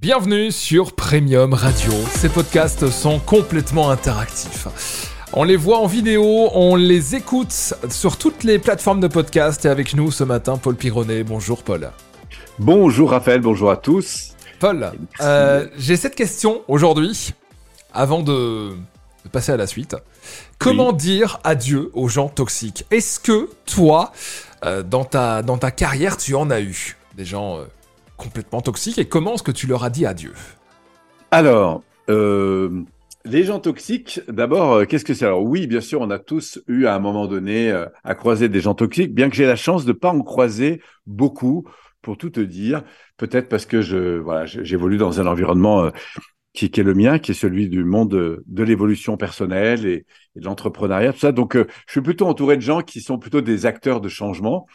Bienvenue sur Premium Radio. Ces podcasts sont complètement interactifs. On les voit en vidéo, on les écoute sur toutes les plateformes de podcast. Et avec nous ce matin, Paul Pironnet. Bonjour Paul. Bonjour Raphaël, bonjour à tous. Paul, euh, j'ai cette question aujourd'hui, avant de, passer à la suite. Comment dire adieu aux gens toxiques? Est-ce que toi, euh, dans, ta, dans ta carrière, tu en as eu des gens euh, complètement toxiques et comment est-ce que tu leur as dit adieu? Alors, euh, les gens toxiques, d'abord, euh, qu'est-ce que c'est? Alors oui, bien sûr, on a tous eu à un moment donné euh, à croiser des gens toxiques, bien que j'ai la chance de ne pas en croiser beaucoup, pour tout te dire. Peut-être parce que je voilà, j'évolue dans un environnement qui, est le mien, qui est celui du monde de, l'évolution personnelle et de l'entrepreneuriat, tout ça. Donc, je suis plutôt entouré de gens qui sont plutôt des acteurs de changement.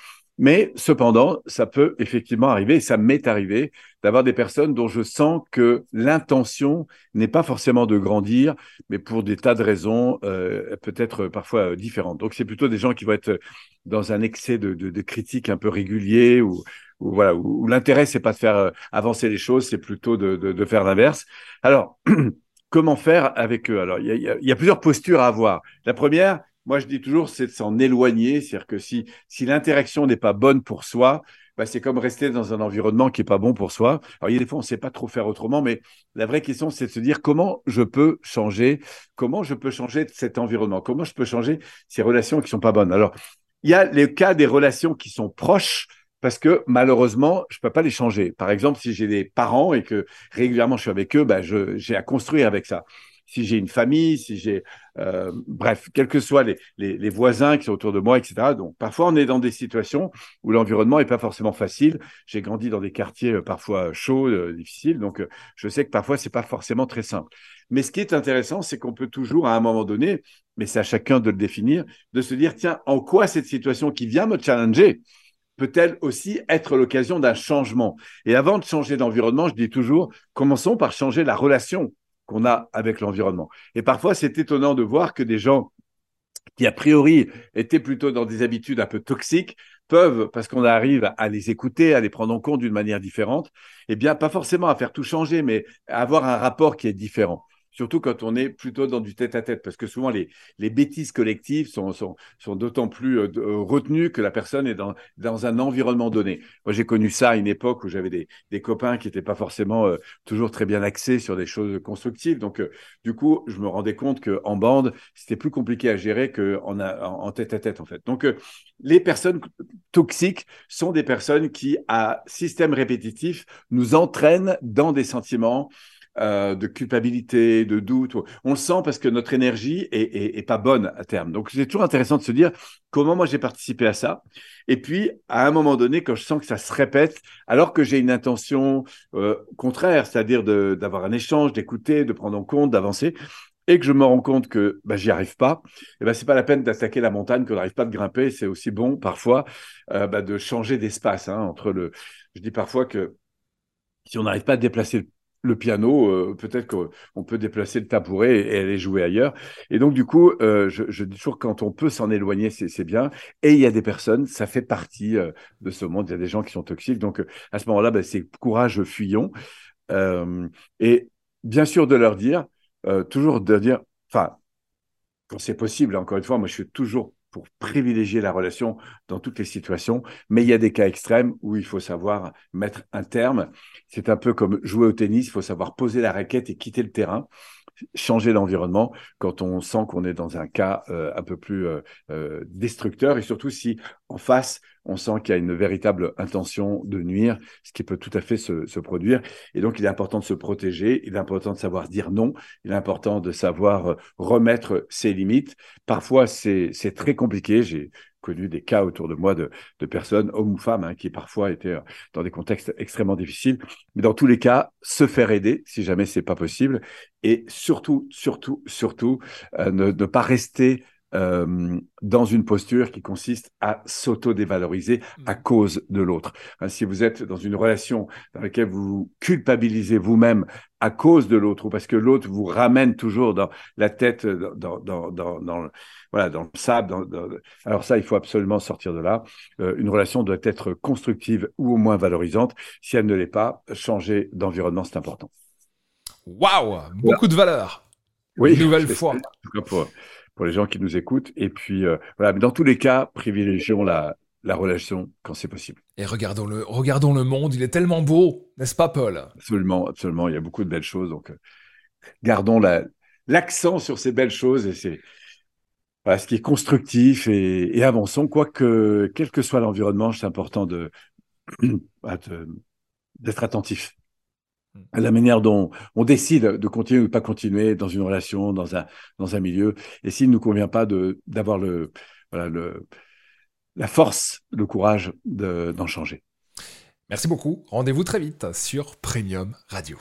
Mais cependant, ça peut effectivement arriver, et ça m'est arrivé, d'avoir des personnes dont je sens que l'intention n'est pas forcément de grandir, mais pour des tas de raisons, euh, peut-être parfois différentes. Donc c'est plutôt des gens qui vont être dans un excès de, de, de critique un peu régulier, ou, ou voilà, où, l'intérêt c'est pas de faire euh, avancer les choses, c'est plutôt de, de faire l'inverse. Alors comment faire avec eux? Alors il y a, y a plusieurs postures à avoir. La première, moi je dis toujours, c'est de s'en éloigner. C'est-à-dire que si, si l'interaction n'est pas bonne pour soi, bah, c'est comme rester dans un environnement qui n'est pas bon pour soi. Alors, il y a des fois, on ne sait pas trop faire autrement, mais la vraie question, c'est de se dire comment je peux changer, comment je peux changer cet environnement, comment je peux changer ces relations qui ne sont pas bonnes. Alors, il y a les cas des relations qui sont proches, parce que malheureusement, je ne peux pas les changer. Par exemple, si j'ai des parents et que régulièrement je suis avec eux, bah, j'ai à construire avec ça si j'ai une famille, si j'ai, euh, bref, quels que soient les, les, voisins qui sont autour de moi, etc. Donc, parfois, on est dans des situations où l'environnement n'est pas forcément facile. J'ai grandi dans des quartiers euh, parfois chauds, euh, difficiles, donc je sais que parfois, c'est pas forcément très simple. Mais ce qui est intéressant, c'est qu'on peut toujours, à un moment donné, mais c'est à chacun de le définir, de se dire, tiens, en quoi cette situation qui vient me challenger peut-elle aussi être l'occasion d'un changement? Et avant de changer d'environnement, je dis toujours, commençons par changer la relation qu'on a avec l'environnement. Et parfois, c'est étonnant de voir que des gens qui a priori étaient plutôt dans des habitudes un peu toxiques, peuvent, parce qu'on arrive à les écouter, à les prendre en compte d'une manière différente, eh bien, pas forcément à faire tout changer, mais à avoir un rapport qui est différent surtout quand on est plutôt dans du tête-à-tête, parce que souvent les, bêtises collectives sont, d'autant plus euh, euh, retenues que la personne est dans, un environnement donné. Moi, j'ai connu ça à une époque où j'avais des, des copains qui n'étaient pas forcément euh, toujours très bien axés sur des choses constructives. Donc, du coup, je me rendais compte qu'en bande, c'était plus compliqué à gérer qu'en en tête-à-tête, en fait. Donc, les personnes toxiques sont des personnes qui, à système répétitif, nous entraînent dans des sentiments euh, de culpabilité, de doute. On le sent parce que notre énergie est, pas bonne à terme. Donc c'est toujours intéressant de se dire comment moi j'ai participé à ça. Et puis à un moment donné, quand je sens que ça se répète, alors que j'ai une intention euh, contraire, c'est-à-dire d'avoir un échange, d'écouter, de prendre en compte, d'avancer, et que je me rends compte que bah, j'y arrive pas, et eh ben c'est pas la peine d'attaquer la montagne qu'on n'arrive pas de grimper. C'est aussi bon parfois euh, bah, de changer d'espace hein, entre le. Je dis parfois que si on n'arrive pas à déplacer le piano, euh, peut-être qu'on peut déplacer le tabouret et, aller jouer ailleurs. Et donc, du coup, euh, je, dis toujours quand on peut s'en éloigner, c'est bien. Et il y a des personnes, ça fait partie euh, de ce monde. Il y a des gens qui sont toxiques. Donc, à ce moment-là, ben, c'est courage, fuyons. et bien sûr, de leur dire, toujours de dire, enfin, quand c'est possible, encore une fois, moi, je suis toujours pour privilégier la relation dans toutes les situations, mais il y a des cas extrêmes où il faut savoir mettre un terme. C'est un peu comme jouer au tennis, il faut savoir poser la raquette et quitter le terrain changer l'environnement quand on sent qu'on est dans un cas euh, un peu plus euh, euh, destructeur et surtout si en face on sent qu'il y a une véritable intention de nuire, ce qui peut tout à fait se, se, produire. Et donc il est important de se protéger, il est important de savoir dire non, il est important de savoir remettre ses limites. Parfois c'est très compliqué. J'ai connu des cas autour de moi de, de personnes, hommes ou femmes, hein, qui parfois étaient euh, dans des contextes extrêmement difficiles. Mais dans tous les cas, se faire aider si jamais c'est pas possible, et surtout, surtout, surtout, euh, ne, ne, pas rester euh, dans une posture qui consiste à s'auto-dévaloriser Mm. à cause de l'autre. Hein, si vous êtes dans une relation dans laquelle vous culpabilisez vous-même à cause de l'autre ou parce que l'autre vous ramène toujours dans la tête dans, dans, dans, voilà, dans le sable, alors ça, il faut absolument sortir de là. Euh, une relation doit être constructive ou au moins valorisante. Si elle ne l'est pas, changer d'environnement, c'est important. Waouh Beaucoup de valeur. Oui, Une nouvelle fois. Pour, les gens qui nous écoutent. Et puis, euh, voilà, mais dans tous les cas, privilégions la, la relation quand c'est possible. Et regardons le, regardons le monde, il est tellement beau, n'est-ce pas, Paul? Absolument, absolument. Il y a beaucoup de belles choses. Donc, euh, gardons la- l'accent sur ces belles choses et c'est voilà, ce qui est constructif et, et avançons. Quoique, quel que soit l'environnement, c'est important de de- d'être attentif à la manière dont on décide de continuer ou pas continuer dans une relation, dans un dans un milieu. Et s'il ne nous convient pas d'avoir le voilà le la force, le courage de- d'en changer. Merci beaucoup. Rendez-vous très vite sur Premium Radio.